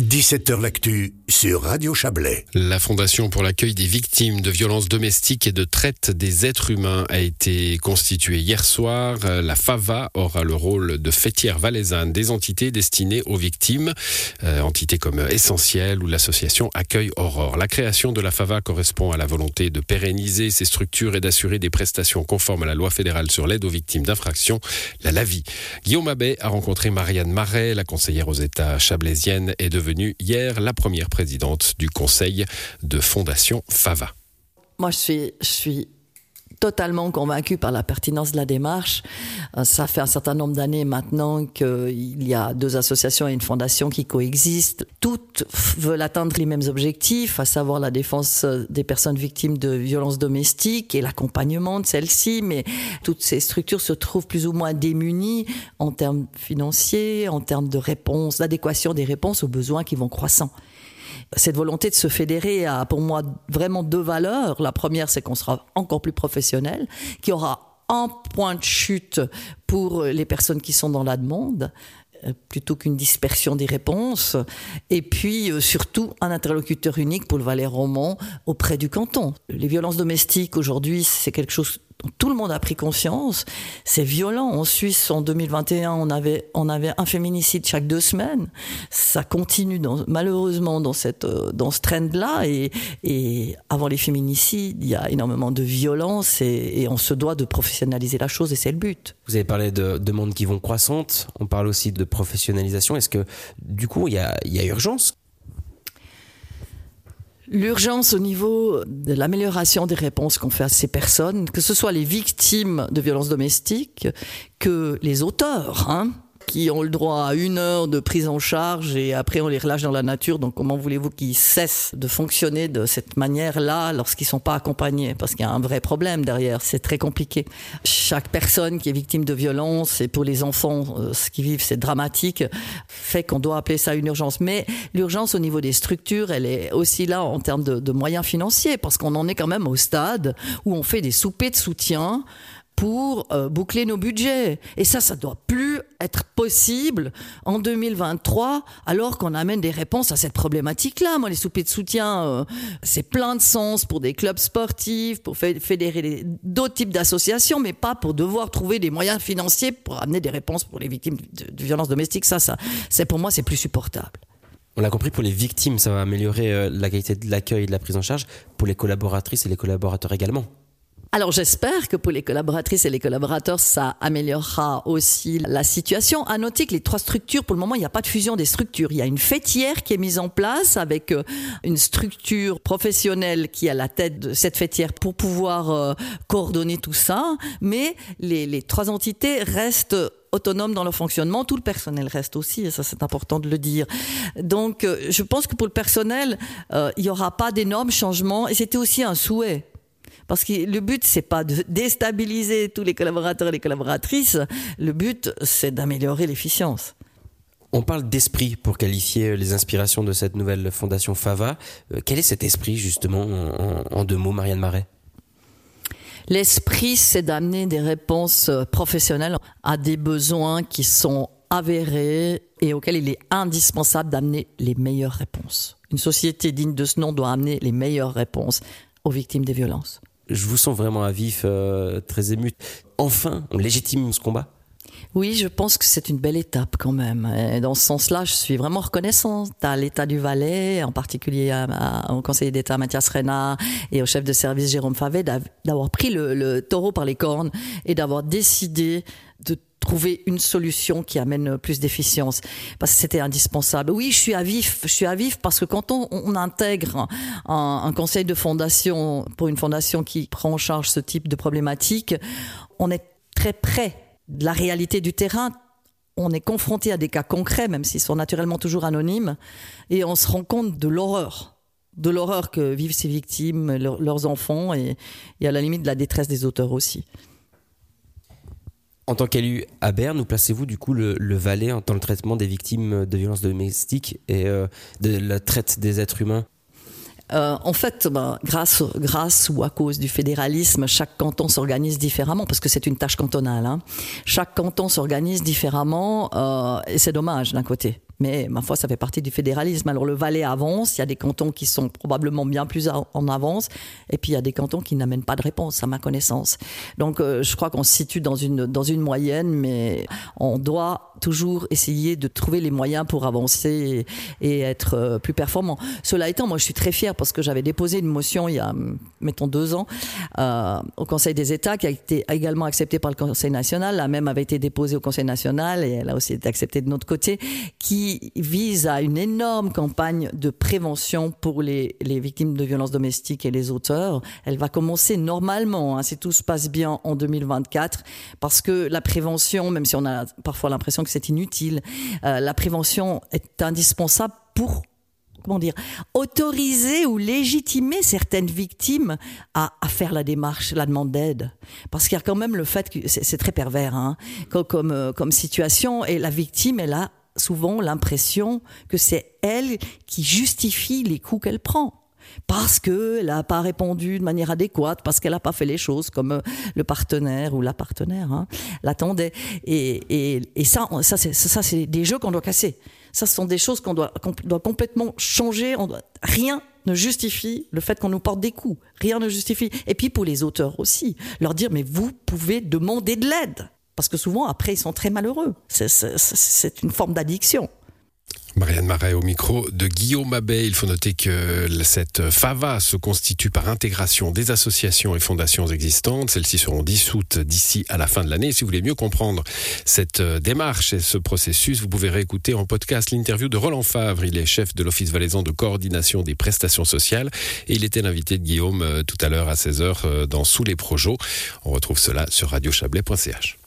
17h L'actu sur Radio Chablais. La Fondation pour l'accueil des victimes de violences domestiques et de traite des êtres humains a été constituée hier soir. La FAVA aura le rôle de fêtière valaisanne des entités destinées aux victimes, euh, entités comme Essentiel ou l'association Accueil Aurore. La création de la FAVA correspond à la volonté de pérenniser ces structures et d'assurer des prestations conformes à la loi fédérale sur l'aide aux victimes d'infractions, la LAVI. Guillaume Abbé a rencontré Marianne Marais, la conseillère aux États chablaisienne, est devenue hier la première présidente du conseil de Fondation FAVA. Moi, je suis, totalement convaincu par la pertinence de la démarche. Euh, ça fait un certain nombre d'années maintenant qu'il y a deux associations et une fondation qui coexistent. Toutes veulent atteindre les mêmes objectifs, à savoir la défense euh, des personnes victimes de violences domestiques et l'accompagnement de celles-ci, mais toutes ces structures se trouvent plus ou moins démunies en termes financiers, en termes de réponse, d'adéquation des réponses aux besoins qui vont croissant cette volonté de se fédérer a pour moi vraiment deux valeurs. La première, c'est qu'on sera encore plus professionnel, qu'il y aura un point de chute pour les personnes qui sont dans la demande euh, plutôt qu'une dispersion des réponses, et puis euh, surtout un interlocuteur unique pour le Valais roman auprès du canton. Les violences domestiques aujourd'hui, c'est quelque chose tout le monde a pris conscience. C'est violent. En Suisse, en 2021, on avait, on avait un féminicide chaque deux semaines. Ça continue dans, malheureusement dans, cette, euh, dans ce trend-là. Et, et, avant les féminicides, il y a énormément de violence et, et, on se doit de professionnaliser la chose et c'est le but. Vous avez parlé de demandes qui vont croissantes. On parle aussi de professionnalisation. Est-ce que, du coup, il y a, il y a urgence? L'urgence au niveau de l'amélioration des réponses qu'on fait à ces personnes, que ce soit les victimes de violences domestiques, que les auteurs, hein, qui ont le droit à une heure de prise en charge et après on les relâche dans la nature. Donc comment voulez-vous qu'ils cessent de fonctionner de cette manière-là lorsqu'ils sont pas accompagnés? Parce qu'il y a un vrai problème derrière. C'est très compliqué. Chaque personne qui est victime de violence et pour les enfants, euh, ce qu'ils vivent, c'est dramatique, fait qu'on doit appeler ça une urgence. Mais l'urgence au niveau des structures, elle est aussi là en termes de, de moyens financiers parce qu'on en est quand même au stade où on fait des soupers de soutien pour euh, boucler nos budgets. Et ça, ça doit plus être possible en 2023, alors qu'on amène des réponses à cette problématique-là. Moi, les soupers de soutien, euh, c'est plein de sens pour des clubs sportifs, pour fédérer d'autres types d'associations, mais pas pour devoir trouver des moyens financiers pour amener des réponses pour les victimes de, de violences domestiques. Ça, ça, c'est pour moi, c'est plus supportable. On l'a compris, pour les victimes, ça va améliorer euh, la qualité de l'accueil et de la prise en charge. Pour les collaboratrices et les collaborateurs également. Alors j'espère que pour les collaboratrices et les collaborateurs, ça améliorera aussi la situation. À noter que les trois structures, pour le moment, il n'y a pas de fusion des structures. Il y a une fêtière qui est mise en place avec euh, une structure professionnelle qui est à la tête de cette fêtière pour pouvoir euh, coordonner tout ça. Mais les, trois entités restent autonomes dans leur fonctionnement. Tout le personnel reste aussi, et ça c'est important de le dire. Donc euh, je pense que pour le personnel, il n'y aura pas d'énormes changements et c'était aussi un souhait parce que le but, c'est pas de déstabiliser tous les collaborateurs et les collaboratrices. Le but, c'est d'améliorer l'efficience. On parle d'esprit pour qualifier les inspirations de cette nouvelle fondation FAVA. Euh, quel est cet esprit, justement, en, deux mots, Marianne Marais? L'esprit, c'est d'amener des réponses professionnelles à des besoins qui sont avérés et auxquels il est indispensable d'amener les meilleures réponses. Une société digne de ce nom doit amener les meilleures réponses aux victimes des violences je vous sens vraiment à vif, euh, très ému. Enfin, on légitime ce combat? Oui, je pense que c'est une belle étape quand même. Et dans ce sens-là, je suis vraiment reconnaissante à l'État du Valais, en particulier au conseiller d'État Mathias Rena et au chef de service Jérôme Favet, d'avoir pris le, taureau par les cornes et d'avoir décidé de trouver une solution qui amène plus d'efficience parce que c'était indispensable. Oui, je suis à vif, je suis à vif parce que quand on, intègre un, conseil de fondation pour une fondation qui prend en charge ce type de problématique, on est très près de la réalité du terrain. On est confronté à des cas concrets, même s'ils sont naturellement toujours anonymes, et on se rend compte de l'horreur de l'horreur que vivent ces victimes, leurs enfants, et à la limite de la détresse des auteurs aussi. En tant qu'élu à Berne, où placez-vous du coup le, le, Valais dans le traitement des victimes de violences domestiques et euh, de la traite des êtres humains? Euh, en fait, ben, grâce, ou à cause du fédéralisme, chaque canton s'organise différemment parce que c'est une tâche cantonale. Hein. Chaque canton s'organise différemment euh, et c'est dommage d'un côté. Mais ma foi, ça fait partie du fédéralisme. Alors le Valais avance, il y a des cantons qui sont probablement bien plus en avance, et puis il y a des cantons qui n'amènent pas de réponse, à ma connaissance. Donc euh, je crois qu'on se situe dans une, dans une moyenne, mais on doit toujours essayer de trouver les moyens pour avancer et, être euh, plus performant. Cela étant, moi je suis très fier parce que j'avais déposé une motion il y a, mettons, deux ans euh, au Conseil des États qui a été également acceptée par le Conseil national. La même avait été déposée au Conseil national et elle a aussi été acceptée de notre côté, qui vise à une énorme campagne de prévention pour les, les victimes de violences domestiques et les auteurs. Elle va commencer normalement, hein, si tout se passe bien, en 2024, parce que la prévention, même si on a parfois l'impression que c'est inutile. Euh, la prévention est indispensable pour comment dire, autoriser ou légitimer certaines victimes à, faire la démarche, la demande d'aide. Parce qu'il y a quand même le fait que c'est très pervers hein, comme, euh, comme, situation, et la victime, elle a souvent l'impression que c'est elle qui justifie les coups qu'elle prend parce qu'elle n'a pas répondu de manière adéquate, parce qu'elle n'a pas fait les choses comme euh, le partenaire ou la partenaire hein, l'attendait. Et, ça, ça c'est des jeux qu'on doit casser. Ça, ce sont des choses qu'on doit, doit complètement changer. rien ne justifie le fait qu'on nous porte des coups. Rien ne justifie. Et puis pour les auteurs aussi, leur dire mais vous pouvez demander de l'aide. Parce que souvent, après, ils sont très malheureux. C'est une forme d'addiction. Marianne Marais au micro de Guillaume Abbé. Il faut noter que cette FAVA se constitue par intégration des associations et fondations existantes. Celles-ci seront dissoutes d'ici à la fin de l'année. Si vous voulez mieux comprendre cette démarche et ce processus, vous pouvez réécouter en podcast l'interview de Roland Favre. Il est chef de l'Office valaisan de coordination des prestations sociales et il était l'invité de Guillaume euh, tout à l'heure à 16h euh, dans Sous les Projos. On retrouve cela sur radiochablais.ch.